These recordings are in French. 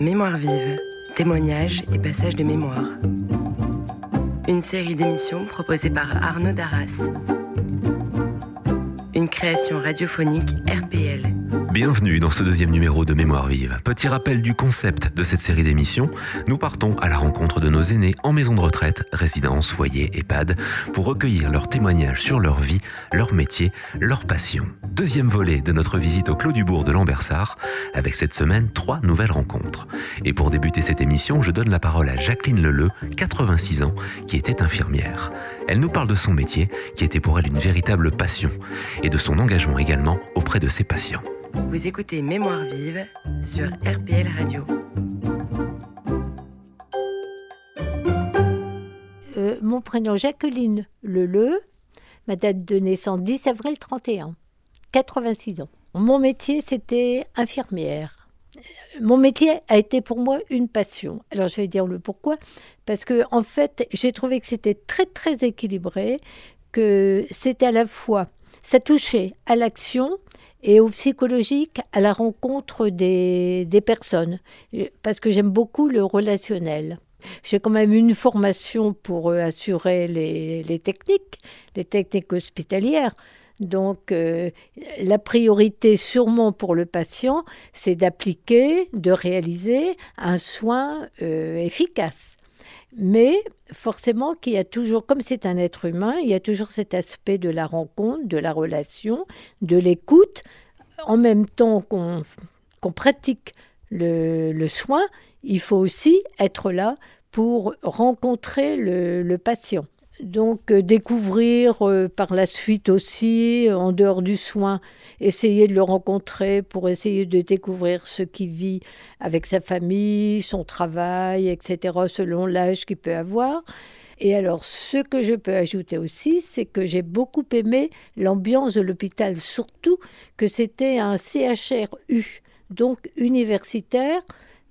Mémoire vive, témoignages et passages de mémoire. Une série d'émissions proposée par Arnaud Darras. Une création radiophonique RPL. Bienvenue dans ce deuxième numéro de Mémoire vive. Petit rappel du concept de cette série d'émissions. Nous partons à la rencontre de nos aînés en maison de retraite, résidence, foyer, EHPAD, pour recueillir leurs témoignages sur leur vie, leur métier, leur passion. Deuxième volet de notre visite au Clos du Bourg de Lambersart, avec cette semaine trois nouvelles rencontres. Et pour débuter cette émission, je donne la parole à Jacqueline Leleu, 86 ans, qui était infirmière. Elle nous parle de son métier, qui était pour elle une véritable passion, et de son engagement également auprès de ses patients. Vous écoutez Mémoire vive sur RPL Radio. Euh, mon prénom Jacqueline Leleu, ma date de naissance 10 avril 31, 86 ans. Mon métier c'était infirmière. Mon métier a été pour moi une passion. Alors je vais dire le pourquoi. Parce que en fait j'ai trouvé que c'était très très équilibré, que c'était à la fois, ça touchait à l'action, et au psychologique, à la rencontre des, des personnes, parce que j'aime beaucoup le relationnel. J'ai quand même une formation pour euh, assurer les, les techniques, les techniques hospitalières. Donc, euh, la priorité sûrement pour le patient, c'est d'appliquer, de réaliser un soin euh, efficace. Mais forcément qu'il y a toujours, comme c'est un être humain, il y a toujours cet aspect de la rencontre, de la relation, de l'écoute. En même temps qu'on pratique le, soin, il faut aussi être là pour rencontrer le patient. Donc euh, découvrir euh, par la suite aussi, en dehors du soin, essayer de le rencontrer pour essayer de découvrir ce qu'il vit avec sa famille, son travail, etc., selon l'âge qu'il peut avoir. Et alors, ce que je peux ajouter aussi, c'est que j'ai beaucoup aimé l'ambiance de l'hôpital, surtout que c'était un CHRU, donc universitaire,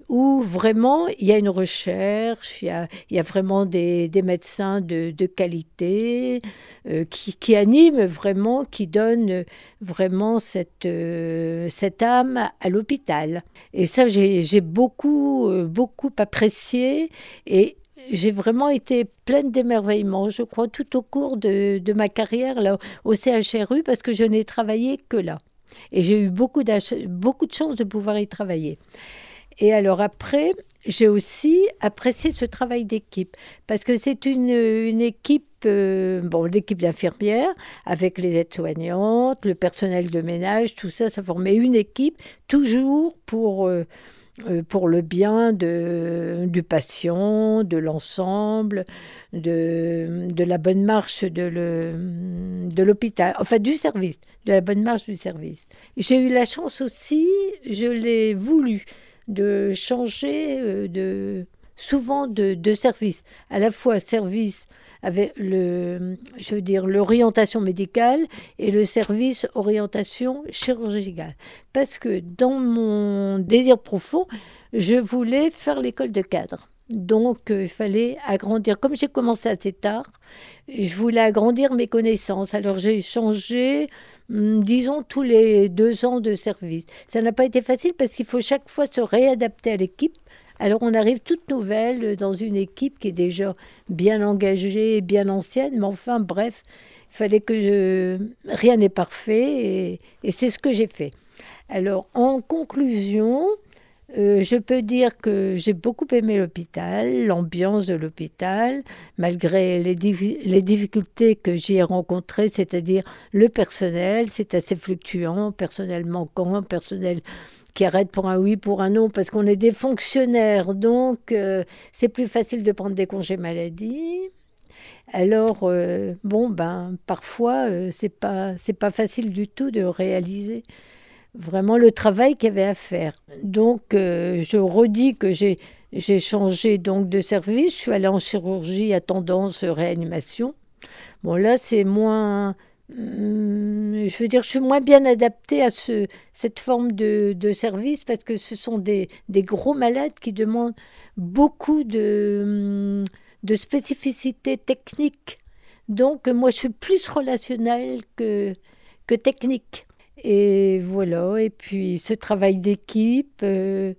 où vraiment il y a une recherche, il y a, il y a vraiment des, médecins de, qualité euh, qui, qui, animent vraiment, qui donnent vraiment cette, euh, cette âme à l'hôpital. Et ça, j'ai beaucoup, euh, beaucoup apprécié et j'ai vraiment été pleine d'émerveillement, je crois, tout au cours de, de ma carrière là, au CHRU, parce que je n'ai travaillé que là. Et j'ai eu beaucoup, beaucoup de chance de pouvoir y travailler. Et alors après, j'ai aussi apprécié ce travail d'équipe parce que c'est une, une, équipe, euh, bon, l'équipe d'infirmières avec les aides-soignantes, le personnel de ménage, tout ça, ça formait une équipe toujours pour, euh, euh, pour le bien de, du patient, de l'ensemble, de, de la bonne marche de l'hôpital, enfin du service, de la bonne marche du service. J'ai eu la chance aussi, je l'ai voulu de changer euh, de, souvent de, service, à la fois service avec le, je veux dire, l'orientation médicale et le service orientation chirurgicale. Parce que dans mon désir profond, je voulais faire l'école de cadre. Donc, euh, il fallait agrandir. Comme j'ai commencé assez tard, je voulais agrandir mes connaissances. Alors, j'ai changé Hum, disons, tous les deux ans de service. Ça n'a pas été facile parce qu'il faut chaque fois se réadapter à l'équipe. Alors on arrive toute nouvelle dans une équipe qui est déjà bien engagée, bien ancienne, mais enfin bref, il fallait que je... Rien n'est parfait et, et c'est ce que j'ai fait. Alors en conclusion, euh, je peux dire que j'ai beaucoup aimé l'hôpital, l'ambiance de l'hôpital, malgré les, difficultés que j'y ai rencontrées, c'est-à-dire le personnel, c'est assez fluctuant, personnel manquant, personnel qui arrête pour un oui, pour un non, parce qu'on est des fonctionnaires, donc euh, c'est plus facile de prendre des congés maladie. Alors, euh, bon, ben, parfois, c'est pas, c'est pas facile du tout de réaliser vraiment le travail qu'il y avait à faire. Donc, euh, je redis que j'ai, changé donc de service. Je suis allée en chirurgie à tendance réanimation. Bon, là, c'est moins. Hum, je veux dire, je suis moins bien adaptée à ce, cette forme de, service parce que ce sont des, gros malades qui demandent beaucoup de, hum, de spécificité technique. Donc, moi, je suis plus relationnelle que technique. Et voilà, et puis ce travail d'équipe, euh,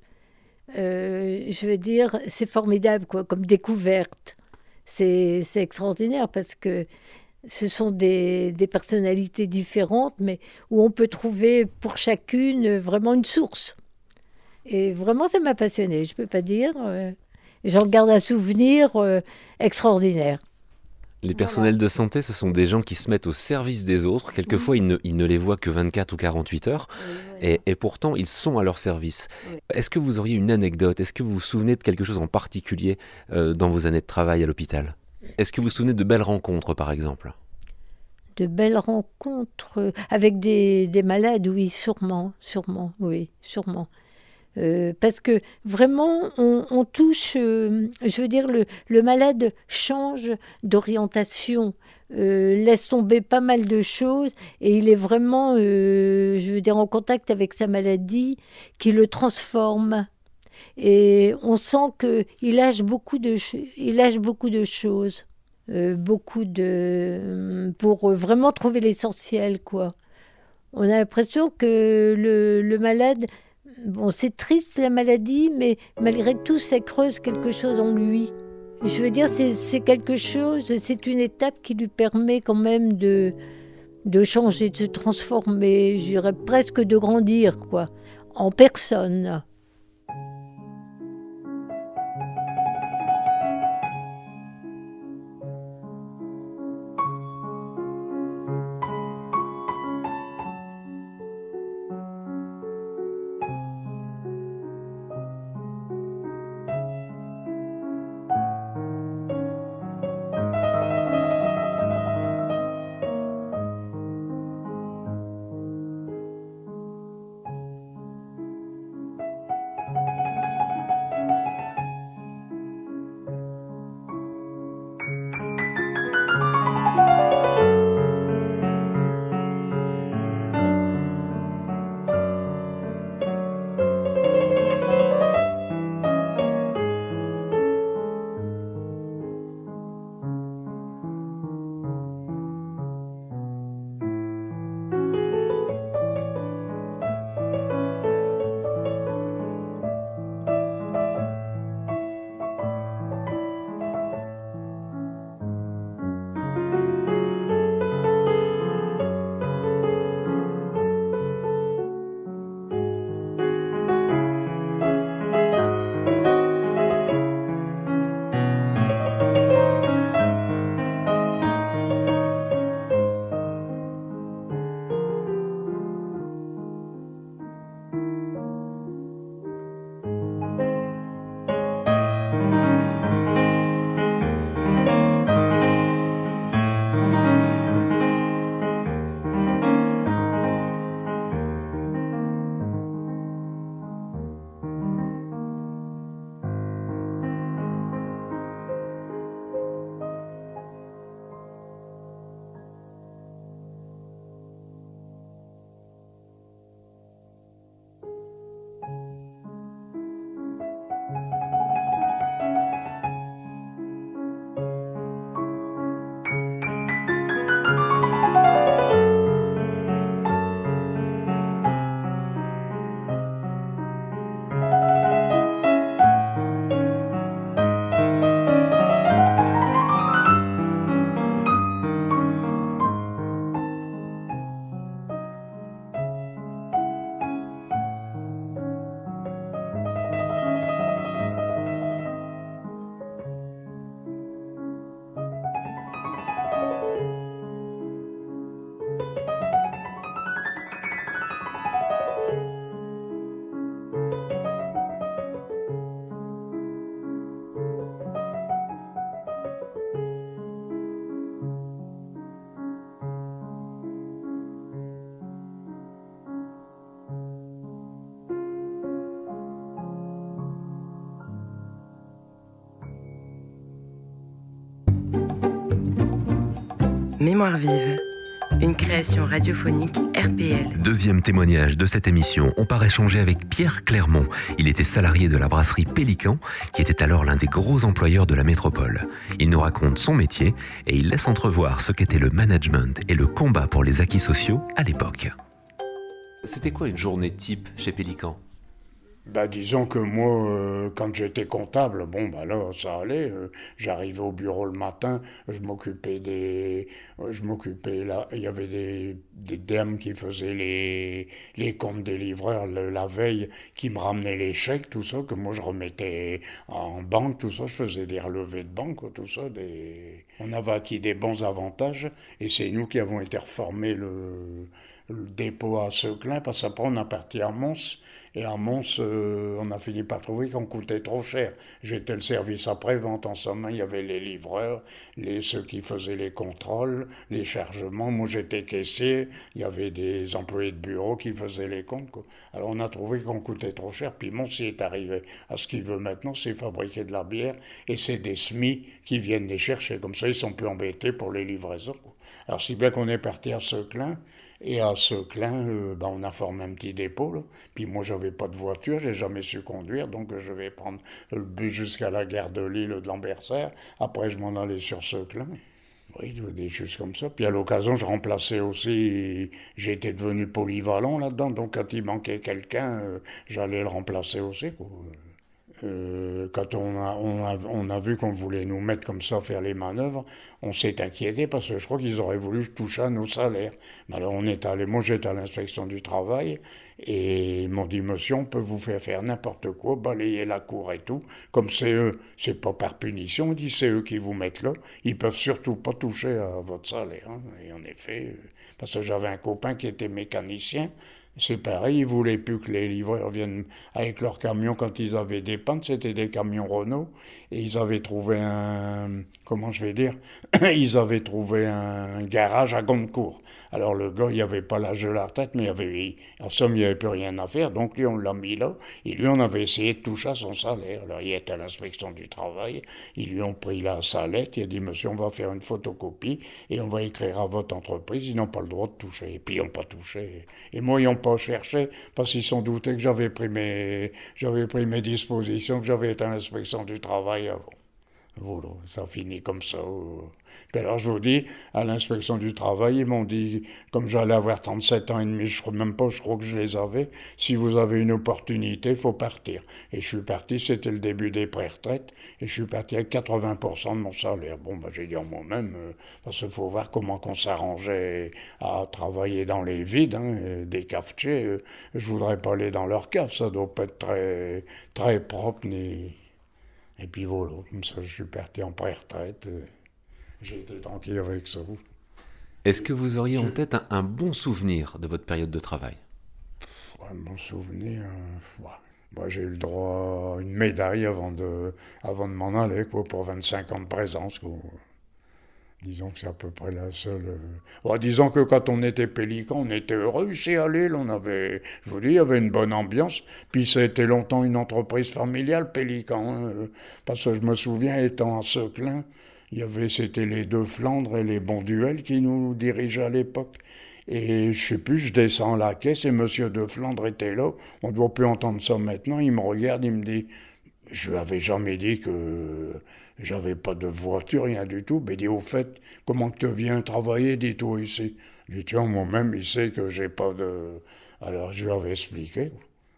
euh, je veux dire, c'est formidable quoi, comme découverte. C'est extraordinaire parce que ce sont des, des, personnalités différentes, mais où on peut trouver pour chacune vraiment une source. Et vraiment, ça m'a passionné, je ne peux pas dire. Euh, j'en garde un souvenir extraordinaire. Les personnels de santé, ce sont des gens qui se mettent au service des autres. Quelquefois, ils, ne, ils, ne, les voient que 24 ou 48 heures. et, et, pourtant, ils sont à leur service. Est-ce que vous auriez une anecdote? Est-ce que vous vous souvenez de quelque chose en particulier euh, dans vos années de travail à l'hôpital? Est-ce que vous vous souvenez de belles rencontres, par exemple? De belles rencontres avec des, des malades, oui, sûrement, sûrement, oui, sûrement. Euh, parce que vraiment, on, touche, euh, je veux dire, le, malade change d'orientation, euh, laisse tomber pas mal de choses, et il est vraiment, je veux dire, en contact avec sa maladie qui le transforme. Et on sent qu'il lâche beaucoup de, il lâche beaucoup de choses, beaucoup de, pour vraiment trouver l'essentiel, quoi. On a l'impression que le malade Bon, c'est triste la maladie, mais malgré tout, ça creuse quelque chose en lui. Je veux dire, c'est quelque chose, c'est une étape qui lui permet quand même de, de changer, de se transformer, je dirais presque de grandir, quoi, en personne. Mémoire vive, une création radiophonique RPL. Deuxième témoignage de cette émission, on part échanger avec Pierre Clermont. Il était salarié de la brasserie Pélican, qui était alors l'un des gros employeurs de la métropole. Il nous raconte son métier et il laisse entrevoir ce qu'était le management et le combat pour les acquis sociaux à l'époque. C'était quoi une journée type chez Pélican? Bah, disons que moi, euh, quand j'étais comptable, bon, bah là, ça allait. Euh, j'arrivais au bureau le matin, je m'occupais des. Euh, je m'occupais là. Il y avait des, des dames qui faisaient les, les comptes des livreurs la veille, qui me ramenaient les chèques, tout ça, que moi je remettais en banque, tout ça. Je faisais des relevés de banque, tout ça. Des... On avait acquis des bons avantages et c'est nous qui avons été reformés le, le dépôt à Seclin, parce qu'après on a parti à Mons, et à Mons, euh, on a fini par trouver qu'on coûtait trop cher. J'étais le service après-vente, en somme, il y avait les livreurs, les, ceux qui faisaient les contrôles, les chargements, moi j'étais caissier, il y avait des employés de bureau qui faisaient les comptes. Alors on a trouvé qu'on coûtait trop cher, puis Mons y est arrivé à ce qu'il veut maintenant, c'est fabriquer de la bière, et c'est des SMI qui viennent les chercher, comme ça ils sont plus embêtés pour les livraisons. Alors si bien qu'on est parti à Seclin, et à Seclin, euh, ben, on a formé un petit dépôt. Puis moi, j'avais pas de voiture, j'ai jamais su conduire, donc je vais prendre le bus jusqu'à la gare de Lille de Lambertserre. Après, je m'en allais sur Seclin. Oui, des choses comme ça. Puis à l'occasion, je remplaçais aussi, j'étais devenu polyvalent là-dedans, donc quand il manquait quelqu'un, euh, j'allais le remplacer aussi. Euh, quand on a, on, a, vu qu'on voulait nous mettre comme ça, faire les manœuvres, on s'est inquiété parce que je crois qu'ils auraient voulu toucher à nos salaires. Mais alors on est allé, moi j'étais à l'inspection du travail et ils m'ont dit monsieur, on peut vous faire faire n'importe quoi, balayer la cour et tout. Comme c'est eux, c'est pas par punition, on dit c'est eux qui vous mettent là. Ils peuvent surtout pas toucher à votre salaire. Hein. Et en effet, parce que j'avais un copain qui était mécanicien, c'est pareil, ils voulaient plus que les livreurs viennent avec leurs camions quand ils avaient des pannes, c'était des camions Renault, et ils avaient trouvé un, comment je vais dire, ils avaient trouvé un garage à Goncourt. Alors le gars, il n'y avait pas l'âge de la retraite, mais il avait, en somme, il n'y avait plus rien à faire, donc lui, on l'a mis là, et lui, on avait essayé de toucher à son salaire. Alors il était à l'inspection du travail, ils lui ont pris la salette, il a dit, monsieur, on va faire une photocopie, et on va écrire à votre entreprise, ils n'ont pas le droit de toucher, et puis ils n'ont pas touché. Et moi, ils n'ont pas cherché, parce qu'ils sont doutés que j'avais pris mes, j'avais pris mes dispositions, que j'avais été à l'inspection du travail avant. Voilà, ça finit comme ça. Puis alors, je vous dis, à l'inspection du travail, ils m'ont dit, comme j'allais avoir 37 ans et demi, je crois même pas, je crois que je les avais, si vous avez une opportunité, il faut partir. Et je suis parti, c'était le début des pré-retraites, et je suis parti avec 80% de mon salaire. Bon, ben, j'ai dit en moi-même, euh, parce qu'il faut voir comment qu'on s'arrangeait à travailler dans les vides, hein, des cafetiers. Euh, je voudrais pas aller dans leur cave, ça doit pas être très, très propre ni et puis voilà, comme ça, je suis parti en pré-retraite. Euh, j'ai été tranquille avec ça. Est-ce que vous auriez en tête un, bon souvenir de votre période de travail? Un bon souvenir euh, Moi, j'ai eu le droit à une médaille avant de, avant de m'en aller, quoi, pour 25 ans de présence. Quoi. Disons que c'est à peu près la seule. Euh, disons que quand on était pélican, on était heureux ici à Lille. On avait, je vous dis, il y avait une bonne ambiance. Puis ça a été longtemps une entreprise familiale, pélican. Hein, euh, parce que je me souviens, étant à Seclin, il y avait, c'était les deux Flandres et les Bonduels qui nous dirigeaient à l'époque. Et je sais plus, je descends la caisse et Monsieur de Flandre était là. On ne doit plus entendre ça maintenant. Il me regarde, il me dit, je lui avais jamais dit que j'avais pas de voiture, rien du tout. Mais il dit, au fait, comment tu viens travailler, dis-toi ici. Dis, tiens, moi-même, il sait que j'ai pas de... Alors, je lui avais expliqué.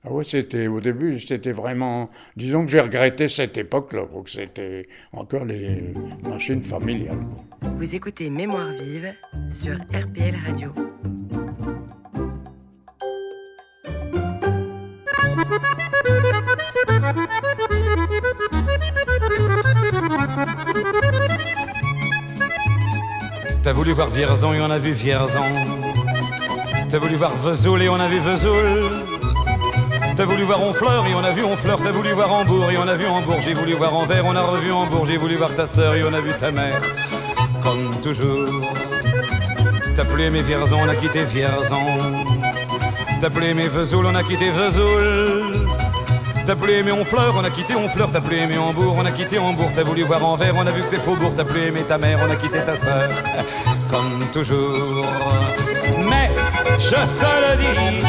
Ah ouais, c'était, au début, c'était vraiment... Disons que j'ai regretté cette époque-là, que c'était encore les machines familiales. Vous écoutez Mémoire vive sur RPL Radio. T'as voulu voir Vierzon et on a vu Vierzon. T'as voulu voir Vesoul et on a vu Vesoul. T'as voulu voir Honfleur et on a vu Honfleur. T'as voulu voir Hambourg et on a vu Hambourg. J'ai voulu voir Anvers, on a revu Hambourg. J'ai voulu voir ta sœur et on a vu ta mère. Comme toujours. T'as plus aimé Vierzon, on a quitté Vierzon. T'as plus aimé Vesoul, on a quitté Vesoul. T'as plus aimé Honfleur, on a quitté Honfleur, t'as plus aimé Hambourg, on a quitté Hambourg, t'as voulu voir Anvers, on a vu que c'est Faubourg, t'as plus aimé ta mère, on a quitté ta sœur, comme toujours. Mais je te le dis,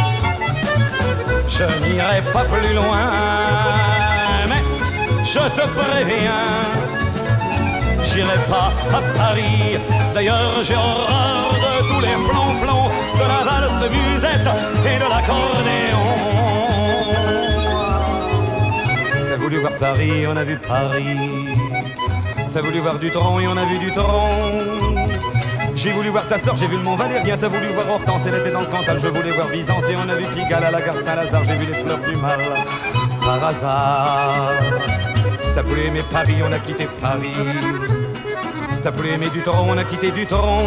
je n'irai pas plus loin, mais je te préviens, j'irai pas à Paris. D'ailleurs, j'ai horreur de tous les flonflons, de la valse musette et de l'accordéon. Voir Paris, on a vu Paris. T'as voulu voir du tronc et on a vu du tronc. J'ai voulu voir ta soeur, j'ai vu le Mont Valérien, t'as voulu voir Hortense, elle était dans le Cantal, je voulais voir Byzance et on a vu Pigalle à la gare Saint-Lazare, j'ai vu les fleurs du mal par hasard. T'as voulu aimer Paris, on a quitté Paris. T'as voulu aimer du tronc, on a quitté du tronc.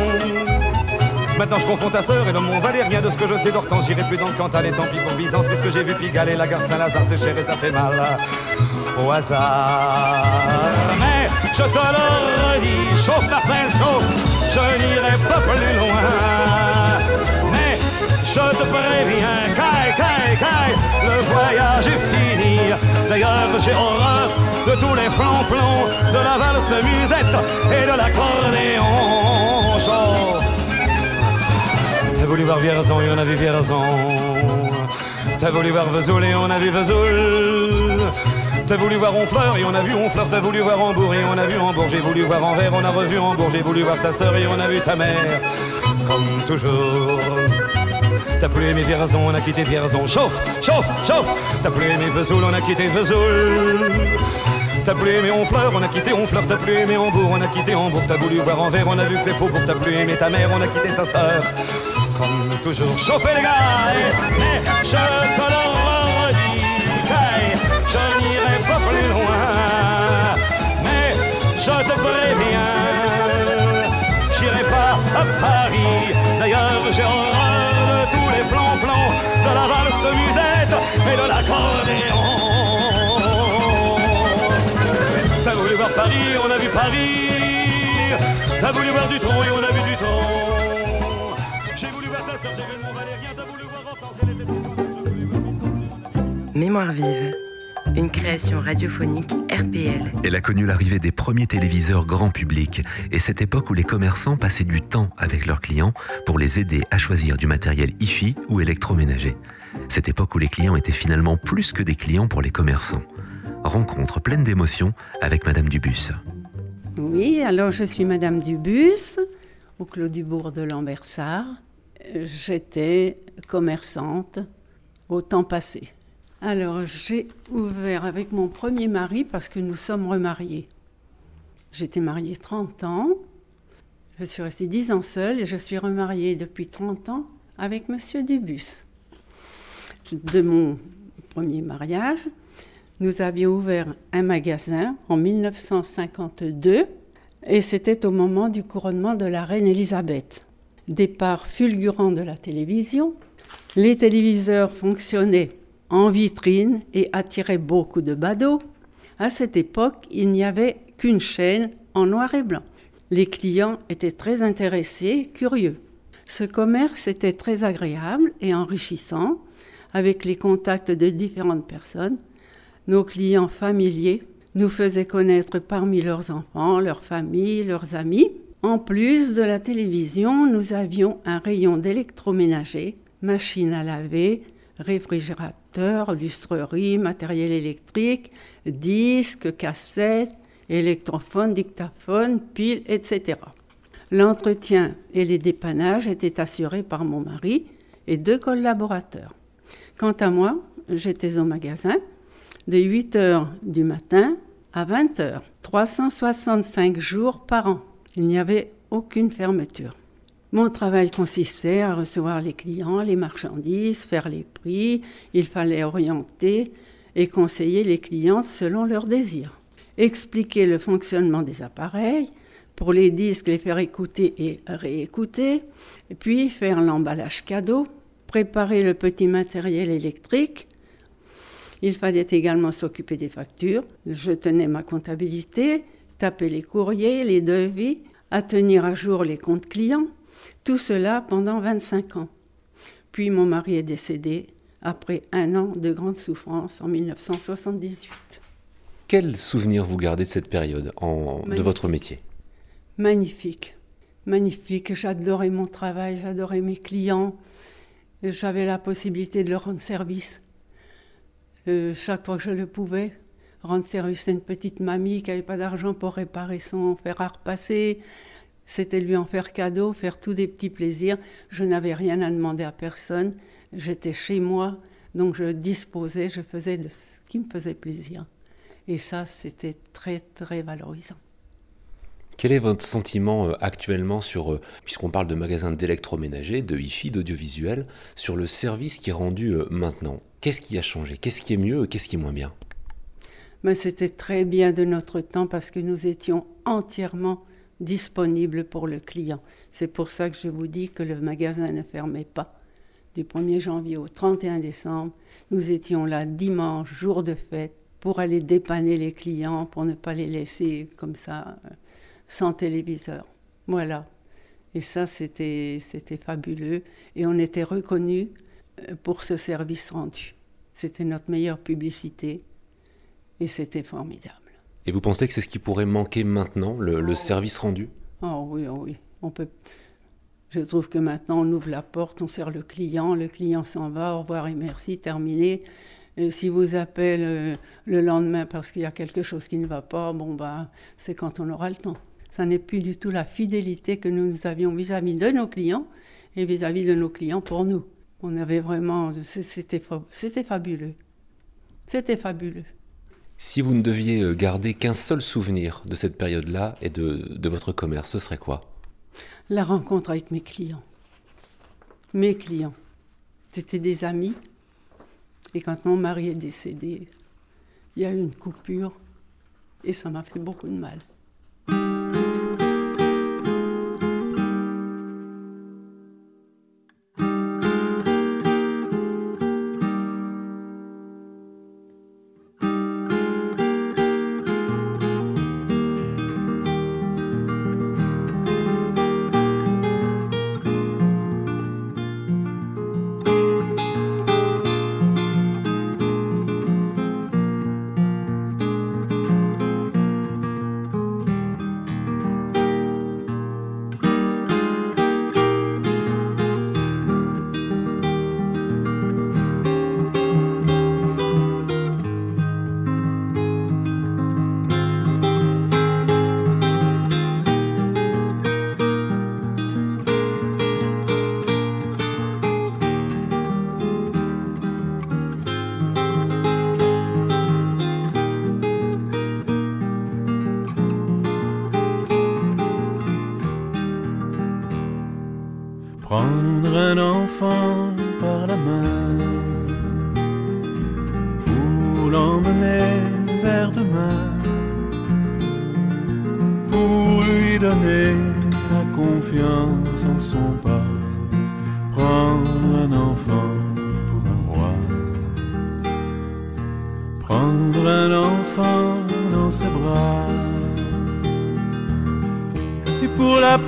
Maintenant je confonds ta sœur et le Mont Valérien de ce que je sais d'Hortense, j'irai plus dans le Cantal et tant pis pour Byzance, puisque j'ai vu Pigalle et la gare Saint-Lazare, c'est cher et ça fait mal au hasard. Mais je te le redis, chauffe Marcel, chauffe je n'irai pas plus loin. Mais je te préviens, caille, caille, caille, le voyage est fini. D'ailleurs, j'ai horreur de tous les flancs de la valse musette et de l'accordéon. T'as voulu voir Vierzon et on a vu Vierzon. T'as voulu voir Vesoul et on a vu Vesoul. T'as voulu voir Honfleur et on a vu Honfleur, t'as voulu voir Hambourg et on a vu Hambourg, j'ai voulu voir Anvers, on a revu Hambourg, j'ai voulu voir ta sœur et on a vu ta mère, comme toujours. T'as plus aimé Vierzon, on a quitté Vierzon, chauffe, chauffe, chauffe. T'as plus aimé Vesoul, on a quitté Vesoul. T'as plus aimé Honfleur, on a quitté Honfleur, t'as plus aimé Hambourg, on a quitté Hambourg, t'as voulu voir Anvers, on a vu que c'est faux pour t'as plus aimé ta mère, on a quitté sa sœur. Comme toujours, chauffez les gars, mais je te et de l'accordéon. T'as voulu voir Paris, on a vu Paris. T'as voulu voir du tronc et on a vu du tronc. J'ai voulu voir ta soeur, j'ai vu mon Valérien, t'as voulu voir Hortense, elle était Mémoire vive une création radiophonique RPL. Elle a connu l'arrivée des premiers téléviseurs grand public et cette époque où les commerçants passaient du temps avec leurs clients pour les aider à choisir du matériel IFI ou électroménager. Cette époque où les clients étaient finalement plus que des clients pour les commerçants. Rencontre pleine d'émotions avec Madame Dubus. Oui, alors je suis Madame Dubus au Clos du Bourg de Lambersart. J'étais commerçante au temps passé. Alors, j'ai ouvert avec mon premier mari parce que nous sommes remariés. J'étais mariée 30 ans. Je suis restée 10 ans seule et je suis remariée depuis 30 ans avec Monsieur Dubus. De mon premier mariage, nous avions ouvert un magasin en 1952 et c'était au moment du couronnement de la reine Élisabeth. Départ fulgurant de la télévision, les téléviseurs fonctionnaient en vitrine et attirait beaucoup de badauds. À cette époque, il n'y avait qu'une chaîne en noir et blanc. Les clients étaient très intéressés, curieux. Ce commerce était très agréable et enrichissant, avec les contacts de différentes personnes. Nos clients familiers nous faisaient connaître parmi leurs enfants, leurs familles, leurs amis. En plus de la télévision, nous avions un rayon d'électroménager, machines à laver, réfrigérateur, lustrerie, matériel électrique, disques, cassettes, électrophone, dictaphone, piles, etc. L'entretien et les dépannages étaient assurés par mon mari et deux collaborateurs. Quant à moi, j'étais au magasin de 8 heures du matin à 20 heures, 365 jours par an. Il n'y avait aucune fermeture. Mon travail consistait à recevoir les clients, les marchandises, faire les prix. Il fallait orienter et conseiller les clients selon leurs désirs. Expliquer le fonctionnement des appareils, pour les disques les faire écouter et réécouter, puis faire l'emballage cadeau, préparer le petit matériel électrique. Il fallait également s'occuper des factures. Je tenais ma comptabilité, taper les courriers, les devis, à tenir à jour les comptes clients, tout cela pendant 25 ans. Puis mon mari est décédé après un an de grande souffrance en 1978. Quel souvenir vous gardez de cette période de votre métier? Magnifique, magnifique. J'adorais mon travail, j'adorais mes clients. J'avais la possibilité de leur rendre service. Euh, chaque fois que je le pouvais, rendre service à une petite mamie qui n'avait pas d'argent pour réparer son fer à repasser, c'était lui en faire cadeau, faire tous des petits plaisirs. Je n'avais rien à demander à personne. J'étais chez moi, donc je disposais, je faisais de ce qui me faisait plaisir. Et ça, c'était très, très valorisant. Quel est votre sentiment euh, actuellement sur, euh, puisqu'on parle de magasins d'électroménager, de hi-fi, d'audiovisuel, sur le service qui est rendu euh, maintenant? Qu'est-ce qui a changé? Qu'est-ce qui est mieux qu'est-ce qui est moins bien? Mais C'était très bien de notre temps parce que nous étions entièrement disponibles pour le client. C'est pour ça que je vous dis que le magasin ne fermait pas. Du 1er janvier au 31 décembre, nous étions là dimanche, jour de fête, pour aller dépanner les clients, pour ne pas les laisser comme ça sans téléviseur. Voilà. Et ça, c'était fabuleux. Et on était reconnus euh, pour ce service rendu. C'était notre meilleure publicité. Et c'était formidable. Et vous pensez que c'est ce qui pourrait manquer maintenant, le, oh. service rendu? Oh oui, oh oui. On peut... Je trouve que maintenant, on ouvre la porte, on sert le client, le client s'en va, au revoir et merci, terminé. Et si vous appelez euh, le lendemain parce qu'il y a quelque chose qui ne va pas, bon, bah, c'est quand on aura le temps ça n'est plus du tout la fidélité que nous avions vis-à-vis de nos clients et vis-à-vis de nos clients pour nous. On avait vraiment, c'était fabuleux. C'était fabuleux. Si vous ne deviez euh, garder qu'un seul souvenir de cette période-là et de, de votre commerce, ce serait quoi? La rencontre avec mes clients. Mes clients. C'était des amis. Et quand mon mari est décédé, il y a eu une coupure et ça m'a fait beaucoup de mal.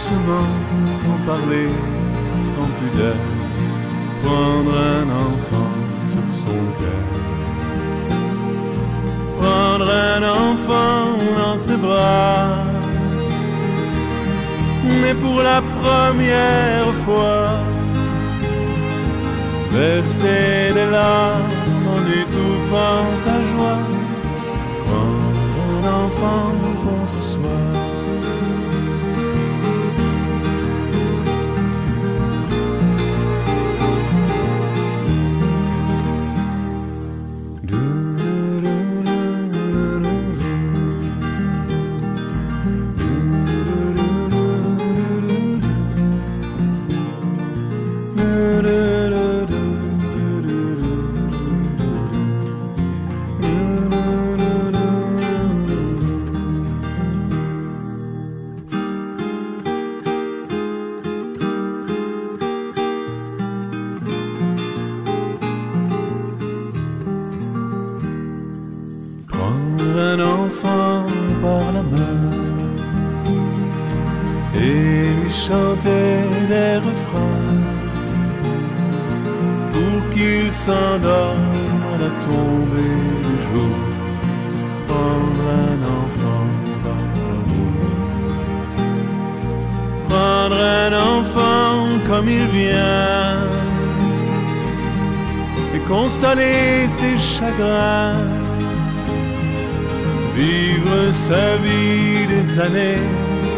doucement, sans parler, sans pudeur, prendre un enfant sur son cœur, prendre un enfant dans ses bras, mais pour la première fois, verser des larmes en étouffant sa joie contre soi. S'endorme à la tombée du jour. prendre un enfant par l'amour. Prendre un enfant comme il vient et consoler ses chagrins. Vivre sa vie des années,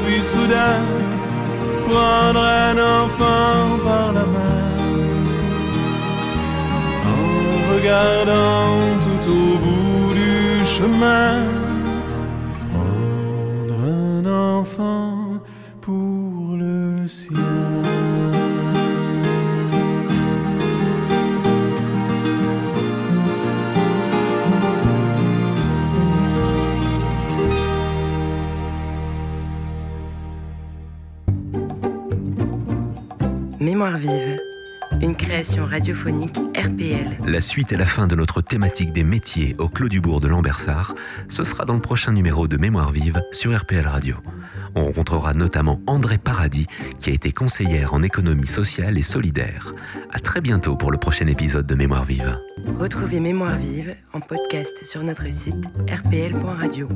puis soudain prendre un enfant par la main en regardant tout au bout du chemin prendre un enfant pour le sien. Création radiophonique RPL. La suite et la fin de notre thématique des métiers au Clos du Bourg de Lambersart, ce sera dans le prochain numéro de Mémoire vive sur RPL Radio. On rencontrera notamment André Paradis, qui a été conseillère en économie sociale et solidaire. À très bientôt pour le prochain épisode de Mémoire vive. Retrouvez Mémoire vive en podcast sur notre site rpl.radio.